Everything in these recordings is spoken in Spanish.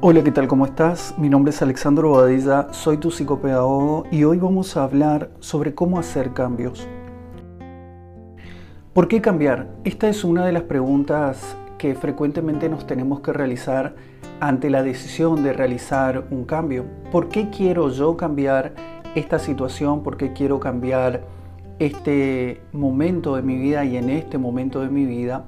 Hola, ¿qué tal? ¿Cómo estás? Mi nombre es Alexandro Badilla, soy tu psicopedagogo y hoy vamos a hablar sobre cómo hacer cambios. ¿Por qué cambiar? Esta es una de las preguntas que frecuentemente nos tenemos que realizar ante la decisión de realizar un cambio. ¿Por qué quiero yo cambiar esta situación? ¿Por qué quiero cambiar este momento de mi vida y en este momento de mi vida?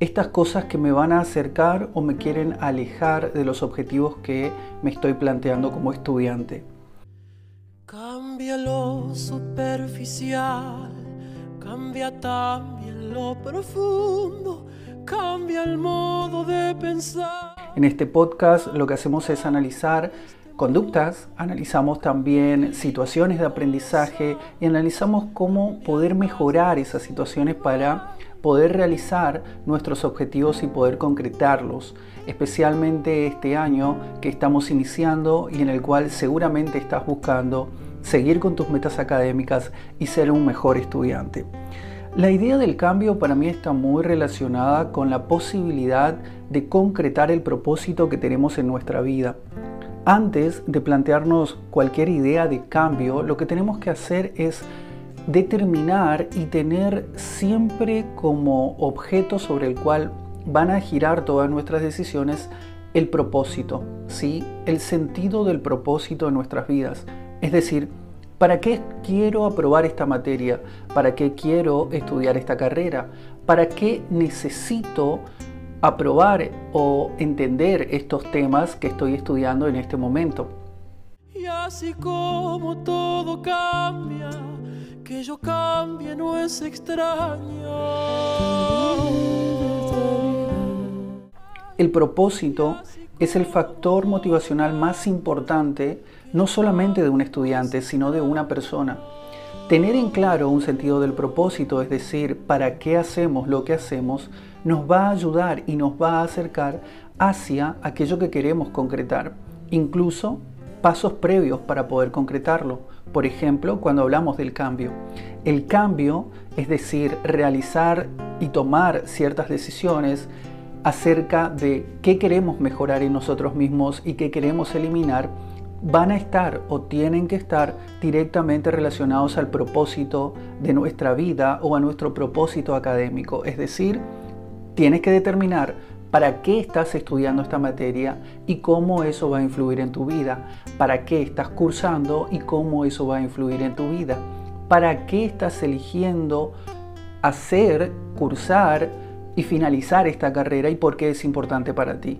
Estas cosas que me van a acercar o me quieren alejar de los objetivos que me estoy planteando como estudiante. Cambia lo superficial, cambia también lo profundo, cambia el modo de pensar. En este podcast lo que hacemos es analizar conductas, analizamos también situaciones de aprendizaje y analizamos cómo poder mejorar esas situaciones para poder realizar nuestros objetivos y poder concretarlos, especialmente este año que estamos iniciando y en el cual seguramente estás buscando seguir con tus metas académicas y ser un mejor estudiante. La idea del cambio para mí está muy relacionada con la posibilidad de concretar el propósito que tenemos en nuestra vida. Antes de plantearnos cualquier idea de cambio, lo que tenemos que hacer es determinar y tener siempre como objeto sobre el cual van a girar todas nuestras decisiones el propósito, ¿sí? el sentido del propósito de nuestras vidas. Es decir, ¿para qué quiero aprobar esta materia? ¿Para qué quiero estudiar esta carrera? ¿Para qué necesito aprobar o entender estos temas que estoy estudiando en este momento? Y así como todo cambia que yo cambie no es extraño. El propósito es el factor motivacional más importante no solamente de un estudiante, sino de una persona. Tener en claro un sentido del propósito, es decir, para qué hacemos lo que hacemos, nos va a ayudar y nos va a acercar hacia aquello que queremos concretar, incluso pasos previos para poder concretarlo. Por ejemplo, cuando hablamos del cambio. El cambio, es decir, realizar y tomar ciertas decisiones acerca de qué queremos mejorar en nosotros mismos y qué queremos eliminar, van a estar o tienen que estar directamente relacionados al propósito de nuestra vida o a nuestro propósito académico. Es decir, tienes que determinar para qué estás estudiando esta materia y cómo eso va a influir en tu vida, para qué estás cursando y cómo eso va a influir en tu vida, para qué estás eligiendo hacer, cursar y finalizar esta carrera y por qué es importante para ti.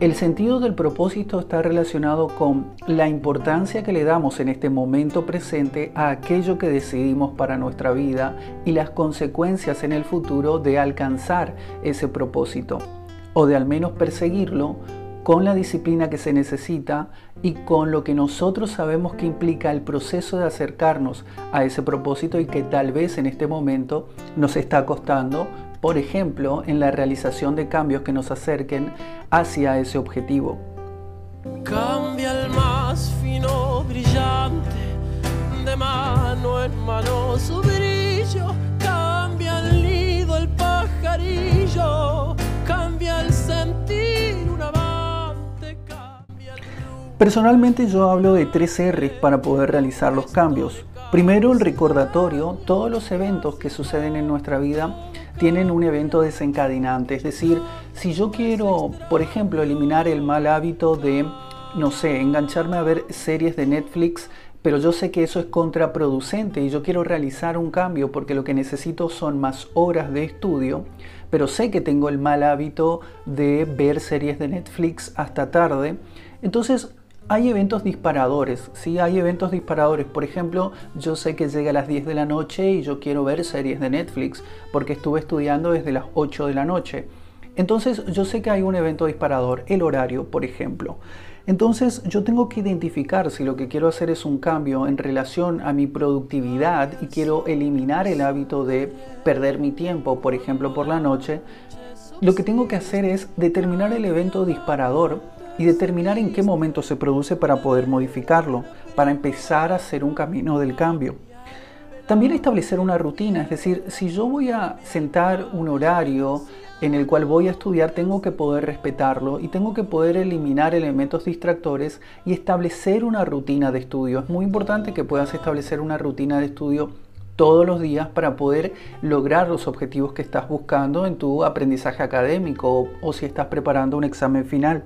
El sentido del propósito está relacionado con la importancia que le damos en este momento presente a aquello que decidimos para nuestra vida y las consecuencias en el futuro de alcanzar ese propósito o de al menos perseguirlo con la disciplina que se necesita y con lo que nosotros sabemos que implica el proceso de acercarnos a ese propósito y que tal vez en este momento nos está costando, por ejemplo, en la realización de cambios que nos acerquen hacia ese objetivo. Cambia el más fino brillante, de mano en mano su brillo, cambia el nido el pajarillo Personalmente yo hablo de tres R's para poder realizar los cambios. Primero el recordatorio, todos los eventos que suceden en nuestra vida tienen un evento desencadenante, es decir, si yo quiero, por ejemplo, eliminar el mal hábito de, no sé, engancharme a ver series de Netflix, pero yo sé que eso es contraproducente y yo quiero realizar un cambio porque lo que necesito son más horas de estudio, pero sé que tengo el mal hábito de ver series de Netflix hasta tarde. Entonces hay eventos disparadores, ¿sí? Hay eventos disparadores. Por ejemplo, yo sé que llega a las 10 de la noche y yo quiero ver series de Netflix porque estuve estudiando desde las 8 de la noche. Entonces yo sé que hay un evento disparador, el horario, por ejemplo. Entonces yo tengo que identificar si lo que quiero hacer es un cambio en relación a mi productividad y quiero eliminar el hábito de perder mi tiempo, por ejemplo, por la noche. Lo que tengo que hacer es determinar el evento disparador y determinar en qué momento se produce para poder modificarlo, para empezar a hacer un camino del cambio. También establecer una rutina, es decir, si yo voy a sentar un horario en el cual voy a estudiar tengo que poder respetarlo y tengo que poder eliminar elementos distractores y establecer una rutina de estudio. Es muy importante que puedas establecer una rutina de estudio todos los días para poder lograr los objetivos que estás buscando en tu aprendizaje académico o, si estás preparando un examen final.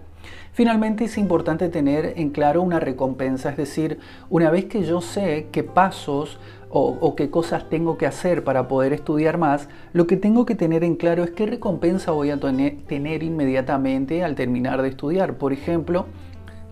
Finalmente es importante tener en claro una recompensa, es decir, una vez que yo sé qué pasos o, qué cosas tengo que hacer para poder estudiar más, lo que tengo que tener en claro es qué recompensa voy a tener inmediatamente al terminar de estudiar. Por ejemplo,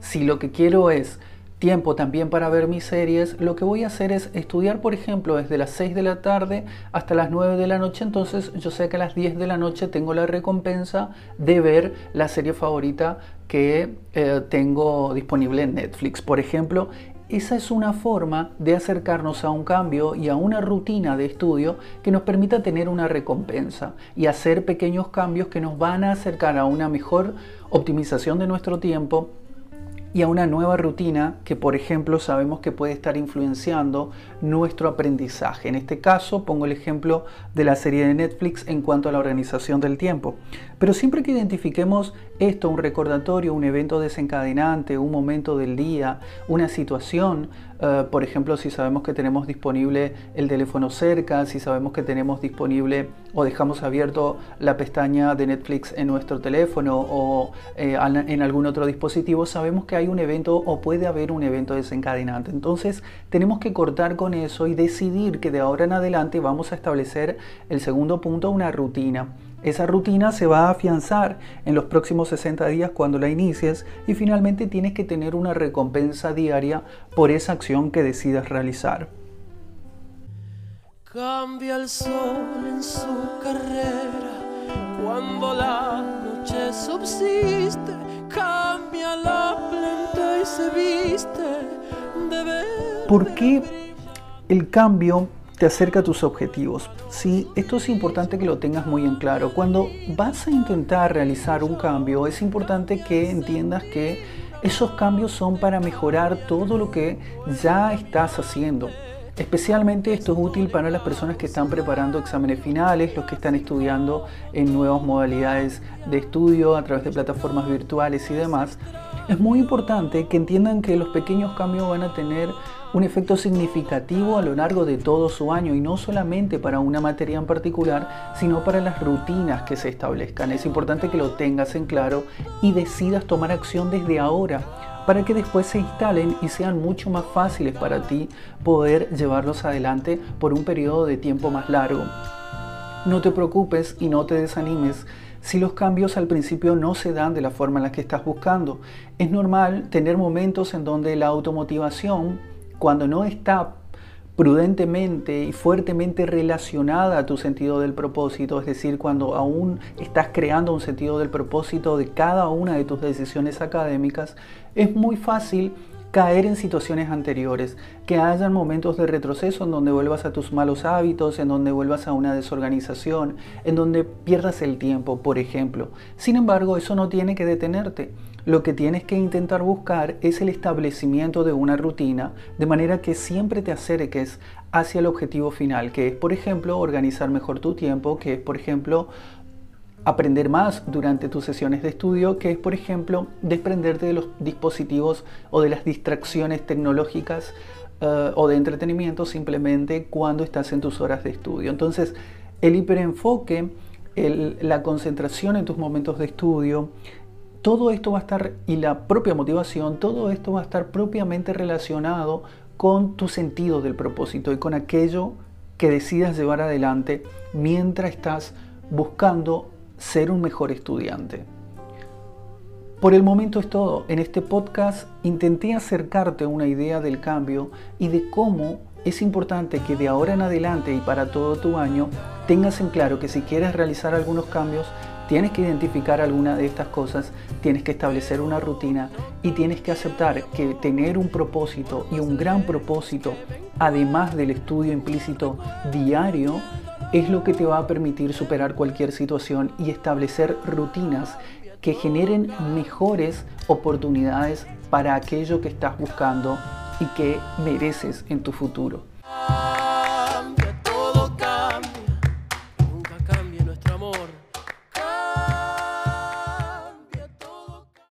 si lo que quiero es tiempo también para ver mis series, lo que voy a hacer es estudiar, por ejemplo, desde las 6 de la tarde hasta las 9 de la noche, entonces yo sé que a las 10 de la noche tengo la recompensa de ver la serie favorita que eh, tengo disponible en Netflix. Por ejemplo, esa es una forma de acercarnos a un cambio y a una rutina de estudio que nos permita tener una recompensa y hacer pequeños cambios que nos van a acercar a una mejor optimización de nuestro tiempo y a una nueva rutina que, por ejemplo, sabemos que puede estar influenciando nuestro aprendizaje. En este caso, pongo el ejemplo de la serie de Netflix en cuanto a la organización del tiempo. Pero siempre que identifiquemos esto, un recordatorio, un evento desencadenante, un momento del día, una situación, eh, por ejemplo, si sabemos que tenemos disponible el teléfono cerca, si sabemos que tenemos disponible o dejamos abierto la pestaña de Netflix en nuestro teléfono o eh, en algún otro dispositivo, sabemos que hay un evento o puede haber un evento desencadenante. Entonces tenemos que cortar con eso y decidir que de ahora en adelante vamos a establecer el segundo punto, una rutina. Esa rutina se va a afianzar en los próximos 60 días cuando la inicies y finalmente tienes que tener una recompensa diaria por esa acción que decidas realizar. Cambia el sol en su carrera cuando la noche subsiste, cambia la planta y se viste de. ¿Por qué el cambio te acerca a tus objetivos. Sí, esto es importante que lo tengas muy en claro. Cuando vas a intentar realizar un cambio, es importante que entiendas que esos cambios son para mejorar todo lo que ya estás haciendo. Especialmente esto es útil para las personas que están preparando exámenes finales, los que están estudiando en nuevas modalidades de estudio a través de plataformas virtuales y demás. Es muy importante que entiendan que los pequeños cambios van a tener un efecto significativo a lo largo de todo su año y no solamente para una materia en particular, sino para las rutinas que se establezcan. Es importante que lo tengas en claro y decidas tomar acción desde ahora para que después se instalen y sean mucho más fáciles para ti poder llevarlos adelante por un periodo de tiempo más largo. No te preocupes y no te desanimes si los cambios al principio no se dan de la forma en la que estás buscando. Es normal tener momentos en donde la automotivación, cuando no está prudentemente y fuertemente relacionada a tu sentido del propósito, es decir, cuando aún estás creando un sentido del propósito de cada una de tus decisiones académicas, es muy fácil caer en situaciones anteriores, que hayan momentos de retroceso en donde vuelvas a tus malos hábitos, en donde vuelvas a una desorganización, en donde pierdas el tiempo, por ejemplo. Sin embargo, eso no tiene que detenerte. Lo que tienes que intentar buscar es el establecimiento de una rutina, de manera que siempre te acerques hacia el objetivo final, que es, por ejemplo, organizar mejor tu tiempo, que es, por ejemplo, aprender más durante tus sesiones de estudio, que es, por ejemplo, desprenderte de los dispositivos o de las distracciones tecnológicas eh, o de entretenimiento simplemente cuando estás en tus horas de estudio. Entonces, el hiperenfoque, la concentración en tus momentos de estudio, todo esto va a estar, y la propia motivación, todo esto va a estar propiamente relacionado con tu sentido del propósito y con aquello que decidas llevar adelante mientras estás buscando ser un mejor estudiante. Por el momento es todo. En este podcast intenté acercarte a una idea del cambio y de cómo es importante que de ahora en adelante y para todo tu año tengas en claro que si quieres realizar algunos cambios, tienes que identificar alguna de estas cosas, tienes que establecer una rutina y tienes que aceptar que tener un propósito y un gran propósito, además del estudio implícito diario, es lo que te va a permitir superar cualquier situación y establecer rutinas que generen mejores oportunidades para aquello que estás buscando y que mereces en tu futuro.